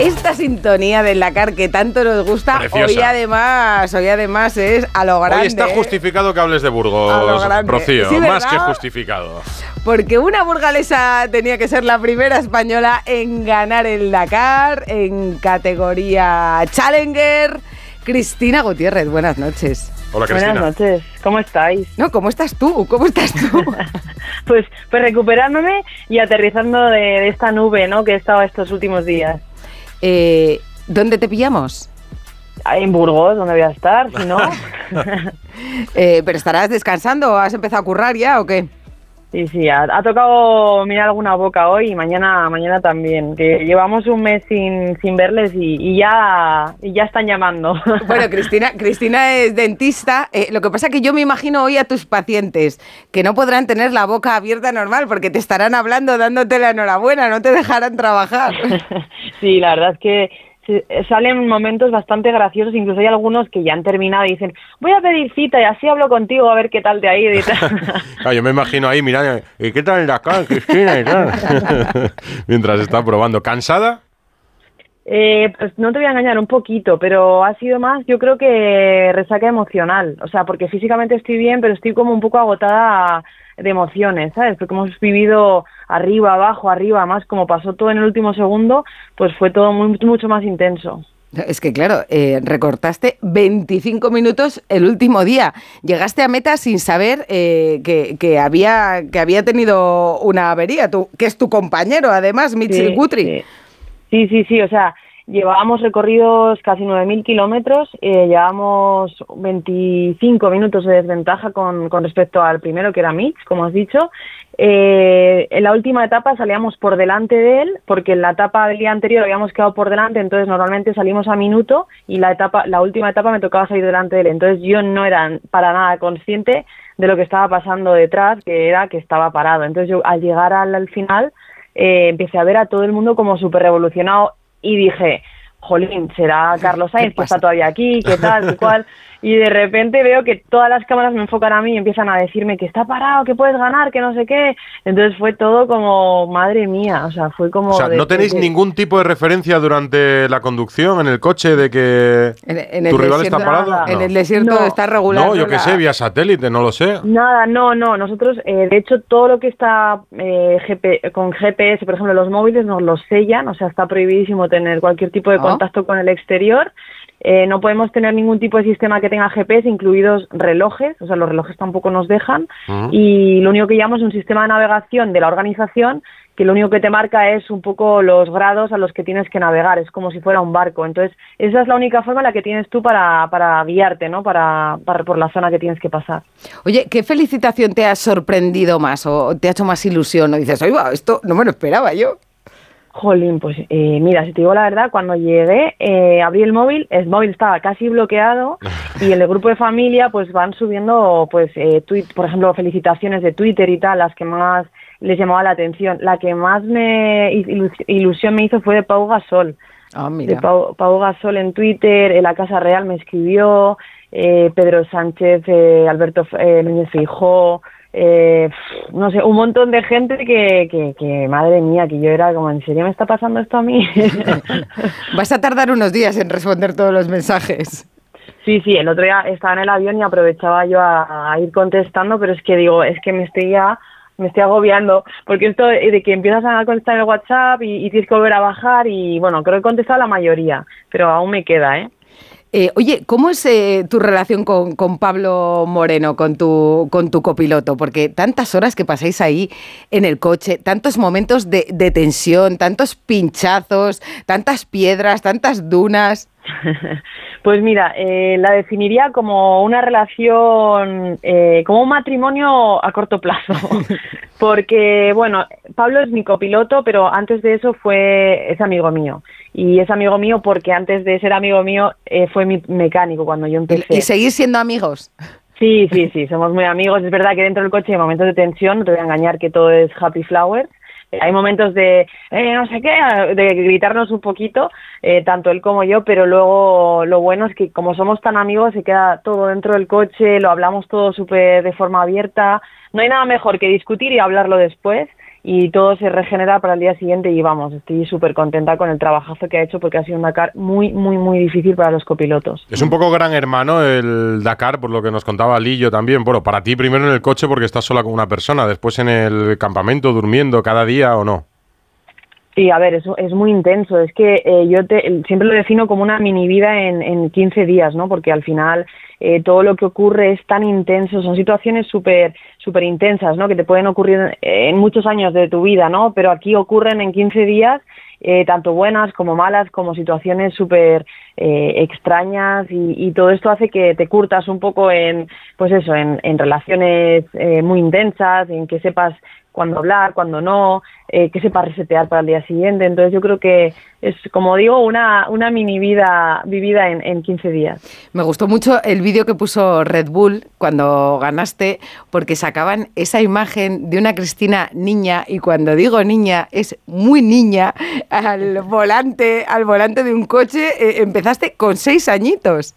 Esta sintonía del Dakar que tanto nos gusta, Preciosa. hoy además, hoy además es a lo grande. Hoy está ¿eh? justificado que hables de Burgos. Rocío. Sí, más que justificado. Porque una burgalesa tenía que ser la primera española en ganar el Dakar en categoría Challenger. Cristina Gutiérrez, buenas noches. Hola, Cristina. Buenas noches, ¿cómo estáis? No, ¿cómo estás tú? ¿Cómo estás tú? Pues, pues recuperándome y aterrizando de, de esta nube ¿no? que he estado estos últimos días. Eh, ¿Dónde te pillamos? En Burgos, donde voy a estar, si no. Eh, ¿Pero estarás descansando o has empezado a currar ya o qué? Sí, sí, ha, ha tocado mirar alguna boca hoy y mañana mañana también, que llevamos un mes sin, sin verles y, y ya y ya están llamando. Bueno, Cristina, Cristina es dentista. Eh, lo que pasa es que yo me imagino hoy a tus pacientes que no podrán tener la boca abierta normal porque te estarán hablando, dándote la enhorabuena, no te dejarán trabajar. sí, la verdad es que salen momentos bastante graciosos, incluso hay algunos que ya han terminado y dicen, voy a pedir cita y así hablo contigo a ver qué tal te ha ido y tal. Claro, yo me imagino ahí mirando, ¿y qué tal Dakar, Cristina? Y tal. Mientras está probando. ¿Cansada? Eh, pues no te voy a engañar un poquito, pero ha sido más, yo creo que resaca emocional. O sea, porque físicamente estoy bien, pero estoy como un poco agotada de emociones, ¿sabes? Porque hemos vivido arriba, abajo, arriba, más como pasó todo en el último segundo, pues fue todo muy, mucho más intenso. Es que claro, eh, recortaste 25 minutos el último día. Llegaste a meta sin saber eh, que, que había, que había tenido una avería, tú, que es tu compañero, además, Sí, Guthrie. Sí. sí, sí, sí, o sea, llevábamos recorridos casi 9.000 kilómetros, eh, llevábamos 25 minutos de desventaja con, con respecto al primero, que era Mitch, como has dicho. Eh, en la última etapa salíamos por delante de él, porque en la etapa del día anterior habíamos quedado por delante, entonces normalmente salimos a minuto y la etapa, la última etapa me tocaba salir delante de él. Entonces yo no era para nada consciente de lo que estaba pasando detrás, que era que estaba parado. Entonces yo al llegar al, al final eh, empecé a ver a todo el mundo como súper revolucionado y dije, jolín, será Carlos Sainz que está todavía aquí, qué tal, qué cual. Y de repente veo que todas las cámaras me enfocan a mí y empiezan a decirme que está parado, que puedes ganar, que no sé qué. Entonces fue todo como, madre mía, o sea, fue como... O sea, de- ¿no tenéis ningún tipo de referencia durante la conducción en el coche de que En, en el tu rival desierto, está parado? En No. el desierto No. está regular. No, yo qué sé, vía satélite, no lo sé. Nada, no, no. Nosotros, eh, de hecho, todo lo que está eh, GP con GPS, por ejemplo, los móviles nos los sellan, o sea, está prohibidísimo tener cualquier tipo de Ah. contacto con el exterior. Eh, no podemos tener ningún tipo de sistema que tenga GPS, incluidos relojes, o sea, los relojes tampoco nos dejan. Y lo único que llamamos es un sistema de navegación de la organización que lo único que te marca es un poco los grados a los que tienes que navegar, es como si fuera un barco. Entonces, esa es la única forma en la que tienes tú para, para guiarte, ¿no? Para, para por la zona que tienes que pasar. Oye, ¿qué felicitación te ha sorprendido más o te ha hecho más ilusión? O dices, oiga, esto no me lo esperaba yo. Jolín, pues eh, mira, si te digo la verdad, cuando llegué, eh, abrí el móvil, el móvil estaba casi bloqueado y en el grupo de familia pues van subiendo, pues, eh, tuit- por ejemplo, felicitaciones de Twitter y tal, las que más les llamaba la atención. La que más me ilus- ilusión me hizo fue de Pau Gasol. Ah, De mira. Pau, Pau Gasol en Twitter, en la Casa Real me escribió, eh, Pedro Sánchez, eh, Alberto eh, Núñez Feijóo, eh, no sé, un montón de gente que, que, que, madre mía, que yo era como, ¿en serio me está pasando esto a mí? Vas a tardar unos días en responder todos los mensajes. sí, sí, el otro día estaba en el avión y aprovechaba yo a, a ir contestando, pero es que digo, es que me estoy ya me estoy agobiando, porque esto de que empiezas a contestar el WhatsApp y, y tienes que volver a bajar y bueno, creo que he contestado la mayoría, pero aún me queda, ¿eh? Eh, oye, ¿cómo es eh, tu relación con, Pablo Moreno, con tu, con tu copiloto? Porque tantas horas que pasáis ahí en el coche, tantos momentos de, de tensión, tantos pinchazos, tantas piedras, tantas dunas. Pues mira, eh, la definiría como una relación, eh, como un matrimonio a corto plazo. Porque, bueno, Pablo es mi copiloto, pero antes de eso fue, es amigo mío. Y es amigo mío porque antes de ser amigo mío eh, fue mi mecánico cuando yo empecé. Y, y seguís siendo amigos. Sí, sí, sí, somos muy amigos. Es verdad que dentro del coche hay momentos de tensión, no te voy a engañar que todo es happy flower. Hay momentos de, eh, no sé qué, de gritarnos un poquito, eh, tanto él como yo, pero luego lo bueno es que como somos tan amigos se queda todo dentro del coche, lo hablamos todo súper de forma abierta. No hay nada mejor que discutir y hablarlo después. Y todo se regenera para el día siguiente y vamos, estoy súper contenta con el trabajazo que ha hecho porque ha sido un Dakar muy, muy, muy difícil para los copilotos. Es un poco gran hermano el Dakar, por lo que nos contaba Lillo también. Bueno, para ti primero en el coche porque estás sola con una persona, después en el campamento durmiendo cada día o no. Sí, a ver, es, es muy intenso. Es que eh, yo te, siempre lo defino como una mini vida en, en 15 días, ¿no? Porque al final eh, todo lo que ocurre es tan intenso, son situaciones súper súper intensas, ¿no? Que te pueden ocurrir en muchos años de tu vida, ¿no? Pero aquí ocurren en 15 días eh, tanto buenas como malas, como situaciones súper eh, extrañas y, todo esto hace que te curtas un poco en, pues eso, en, en relaciones eh, muy intensas, en que sepas cuándo hablar, cuándo no, eh, que sepa resetear para el día siguiente. Entonces yo creo que es, como digo, una, mini vida vivida en, en 15 días. Me gustó mucho el vídeo que puso Red Bull cuando ganaste, porque sacaban esa imagen de una Cristina niña, y cuando digo niña, es muy niña, al volante, al volante de un coche. Eh, empezaste con seis añitos.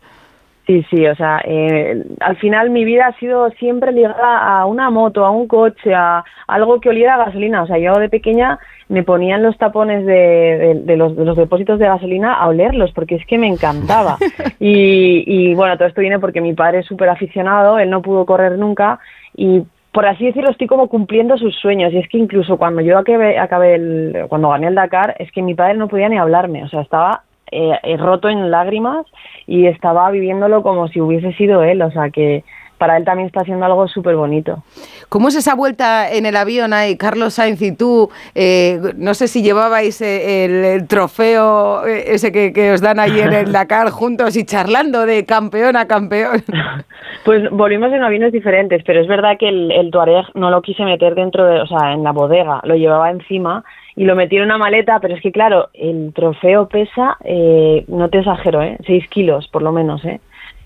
Sí, sí, o sea, eh, al final mi vida ha sido siempre ligada a una moto, a un coche, a algo que oliera a gasolina. O sea, yo de pequeña me ponía en los tapones de, de, los, de los depósitos de gasolina a olerlos porque es que me encantaba. Y, y bueno, todo esto viene porque mi padre es súper aficionado, él no pudo correr nunca y por así decirlo, estoy como cumpliendo sus sueños. Y es que incluso cuando yo acabé, acabé el, cuando gané el Dakar, es que mi padre no podía ni hablarme. O sea, estaba eh, eh, roto en lágrimas y estaba viviéndolo como si hubiese sido él, o sea que para él también está haciendo algo súper bonito. ¿Cómo es esa vuelta en el avión ahí, Carlos Sainz y tú? Eh, no sé si llevabais el, trofeo ese que, os dan ahí en el Dakar juntos y charlando de campeón a campeón. Pues volvimos en aviones diferentes, pero es verdad que el, el Tuareg no lo quise meter dentro de, o sea, en la bodega, lo llevaba encima y lo metí en una maleta, pero es que claro, el trofeo pesa, eh, no te exagero, ¿eh? 6 kilos por lo menos, ¿eh?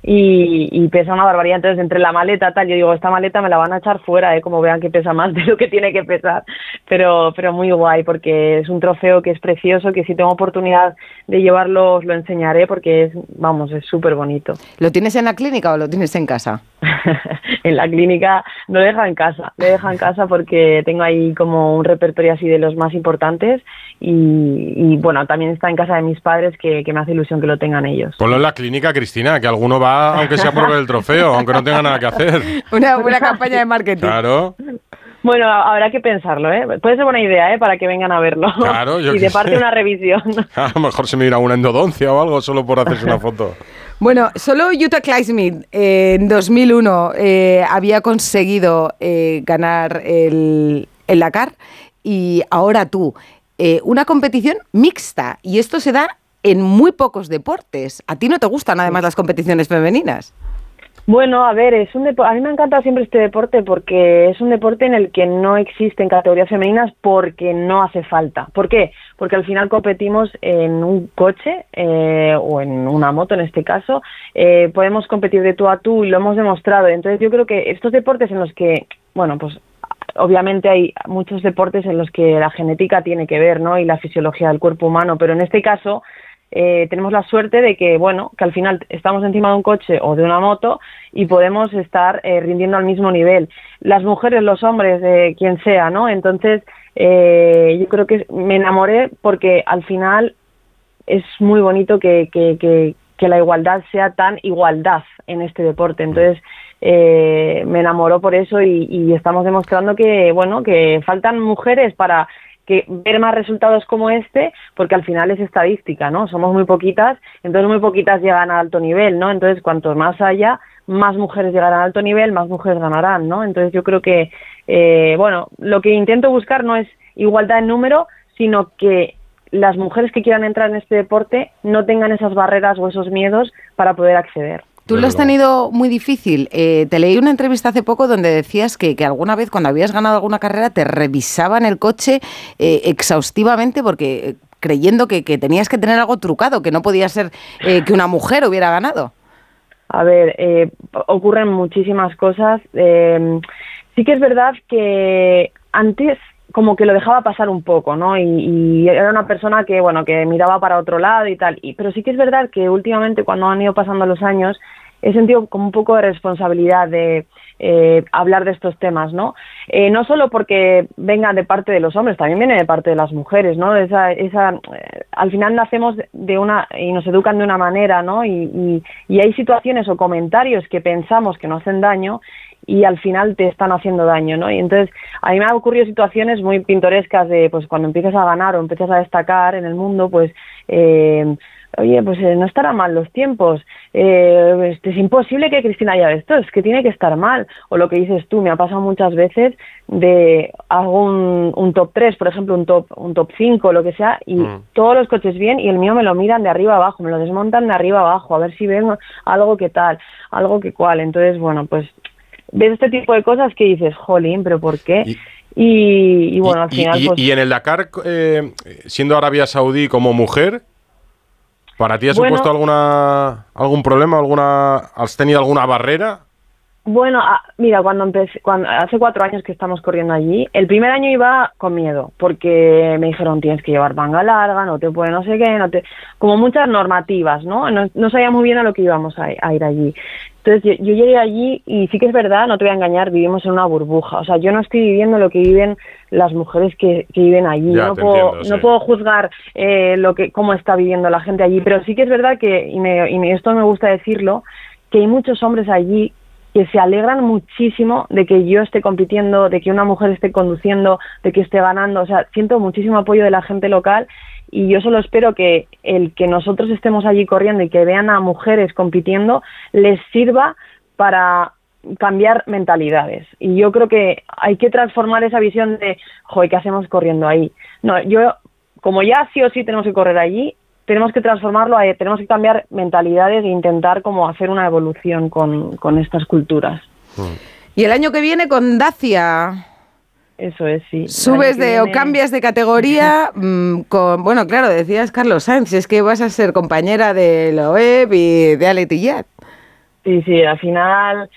y, pesa una barbaridad. Entonces, entre la maleta, tal, yo digo, esta maleta me la van a echar fuera, ¿eh? como vean que pesa más de lo que tiene que pesar. Pero, pero muy guay, porque es un trofeo que es precioso, que si tengo oportunidad de llevarlo, os lo enseñaré, porque es, vamos, es súper bonito. ¿Lo tienes en la clínica o lo tienes en casa? en la clínica no lo deja en casa, lo deja en casa porque tengo ahí como un repertorio así de los más importantes y, bueno, también está en casa de mis padres que, me hace ilusión que lo tengan ellos. Ponlo en la clínica, Cristina, que alguno va, aunque sea por ver el trofeo, aunque no tenga nada que hacer. Una buena campaña de marketing. Claro. Bueno, habrá que pensarlo, ¿eh? Puede ser buena idea, ¿eh? Para que vengan a verlo. Claro, yo Y de parte una revisión. A lo mejor se me irá una endodoncia o algo solo por hacerse una foto. Bueno, solo Utah Clydesmith en 2001 eh, había conseguido eh, ganar el, el Dakar y ahora tú. Eh, una competición mixta y esto se da en muy pocos deportes. ¿A ti no te gustan además las competiciones femeninas? Bueno, a ver, es un a mí me ha encantado siempre este deporte porque es un deporte en el que no existen categorías femeninas porque no hace falta. ¿Por qué? Porque al final competimos en un coche eh, o en una moto en este caso, eh, podemos competir de tú a tú y lo hemos demostrado. Entonces yo creo que estos deportes en los que, bueno, pues obviamente hay muchos deportes en los que la genética tiene que ver, ¿no? Y la fisiología del cuerpo humano, pero en este caso eh, tenemos la suerte de que, bueno, que al final estamos encima de un coche o de una moto y podemos estar eh, rindiendo al mismo nivel. Las mujeres, los hombres, eh, quien sea, ¿no? Entonces, eh, yo creo que me enamoré porque al final es muy bonito que, que, que, que la igualdad sea tan igualdad en este deporte. Entonces, eh, me enamoró por eso y, y, estamos demostrando que, bueno, que faltan mujeres para que ver más resultados como este, porque al final es estadística, ¿no? Somos muy poquitas, entonces muy poquitas llegan a alto nivel, ¿no? Entonces, cuanto más haya, más mujeres llegarán a alto nivel, más mujeres ganarán, ¿no? Entonces, yo creo que, eh, bueno, lo que intento buscar no es igualdad en número, sino que las mujeres que quieran entrar en este deporte no tengan esas barreras o esos miedos para poder acceder. Tú lo has tenido muy difícil. Eh, te leí una entrevista hace poco donde decías que, que, alguna vez cuando habías ganado alguna carrera te revisaban el coche eh, exhaustivamente porque eh, creyendo que, que, tenías que tener algo trucado, que no podía ser eh, que una mujer hubiera ganado. A ver, eh, ocurren muchísimas cosas. Eh, sí que es verdad que antes como que lo dejaba pasar un poco, ¿no? Y, y, era una persona que, bueno, que miraba para otro lado y tal. Y, pero sí que es verdad que últimamente, cuando han ido pasando los años, he sentido como un poco de responsabilidad de eh, hablar de estos temas, ¿no? Eh, no solo porque vengan de parte de los hombres, también viene de parte de las mujeres, ¿no? Esa, esa, eh, al final nacemos de una y nos educan de una manera, ¿no? Y, y, hay situaciones o comentarios que pensamos que no hacen daño y al final te están haciendo daño, ¿no? Y entonces a mí me han ocurrido situaciones muy pintorescas de, pues cuando empiezas a ganar o empiezas a destacar en el mundo, pues eh, oye, pues eh, no estará mal los tiempos, eh, este, es imposible que Cristina haya esto, es que tiene que estar mal. O lo que dices tú, me ha pasado muchas veces de hago un, top 3, por ejemplo, un top, un top 5, lo que sea, y mm. todos los coches bien y el mío me lo miran de arriba abajo, me lo desmontan de arriba abajo, a ver si ven algo que tal, algo que cual. Entonces, bueno, pues ves este tipo de cosas que dices, jolín, pero ¿por qué? Y, bueno, al final... Pues y, en el Dakar, eh, siendo Arabia Saudí como mujer, ¿Para ti ha supuesto alguna algún problema? alguna ¿Has tenido alguna barrera? Bueno, ah, mira, cuando empecé, cuando, hace cuatro años que estamos corriendo allí, el primer año iba con miedo, porque me dijeron tienes que llevar manga larga, no te puede no sé qué, no te, como muchas normativas, ¿no? No, no sabía muy bien a lo que íbamos a, ir allí. Entonces yo, llegué allí y sí que es verdad, no te voy a engañar, vivimos en una burbuja. O sea, yo no estoy viviendo lo que viven las mujeres que, viven allí. no, puedo, no puedo juzgar eh, lo que cómo está viviendo la gente allí, pero sí que es verdad que, y, me, y esto me gusta decirlo, que hay muchos hombres allí que se alegran muchísimo de que yo esté compitiendo, de que una mujer esté conduciendo, de que esté ganando. O sea, siento muchísimo apoyo de la gente local y yo solo espero que el que nosotros estemos allí corriendo y que vean a mujeres compitiendo les sirva para cambiar mentalidades. Y yo creo que hay que transformar esa visión de, joder, ¿qué hacemos corriendo ahí? No, yo, como ya sí o sí tenemos que correr allí, tenemos que transformarlo, tenemos que cambiar mentalidades e intentar como hacer una evolución con, estas culturas. Y el año que viene con Dacia. Eso es, sí. Subes de o cambias de categoría mm, con, bueno, claro, decías Carlos Sainz, es que vas a ser compañera de Loeb y de Aletillat. Sí, sí, al final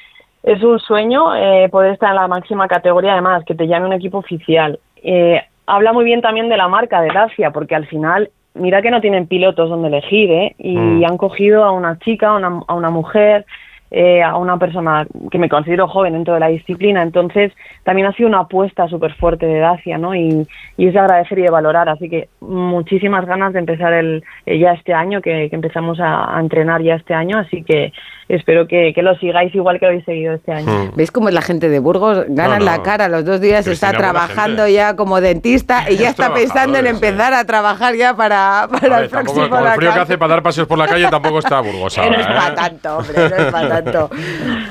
es un sueño eh, poder estar en la máxima categoría, además, que te llame un equipo oficial. Eh, habla muy bien también de la marca de Dacia, porque al final mira que no tienen pilotos donde elegir, ¿eh? Y mm. han cogido a una chica, a una, a una mujer, eh, a una persona que me considero joven dentro de la disciplina. Entonces, también ha sido una apuesta súper fuerte de Dacia, ¿no? Y, y, es de agradecer y de valorar. Así que muchísimas ganas de empezar el, eh, ya este año, que, empezamos a, a, entrenar ya este año. Así que espero que, lo sigáis igual que lo habéis seguido este año. Hmm. ¿Veis cómo es la gente de Burgos? Ganan la cara, los dos días está trabajando ya como dentista y ya está pensando en empezar a trabajar ya para, para el próximo Con el frío que hace para dar paseos por la calle tampoco está Burgos No es para ¿eh? tanto, hombre, no es para tanto.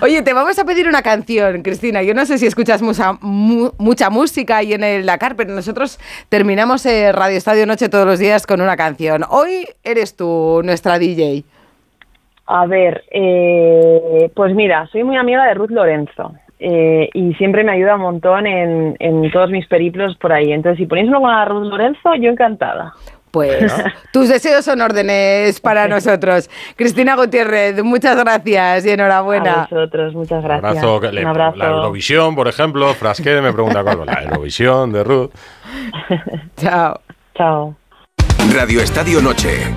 Oye, te vamos a pedir una canción, Cristina. Yo no sé si escuchas mucha, mucha música ahí en el Dakar, pero nosotros terminamos Radio Estadio Noche todos los días con una canción. Hoy eres tú nuestra DJ. A ver, eh, pues mira, soy muy amiga de Ruth Lorenzo. Eh, y siempre me ayuda un montón en, todos mis periplos por ahí. Entonces, si ponéis uno con Ruth Lorenzo, yo encantada. Pues tus deseos son órdenes para nosotros. Cristina Gutiérrez, muchas gracias y enhorabuena. A vosotros, muchas gracias. Un abrazo. La Eurovisión, por ejemplo, Frasquet me pregunta cuál la Eurovisión de Ruth. Chao. Chao. Radio Estadio Noche.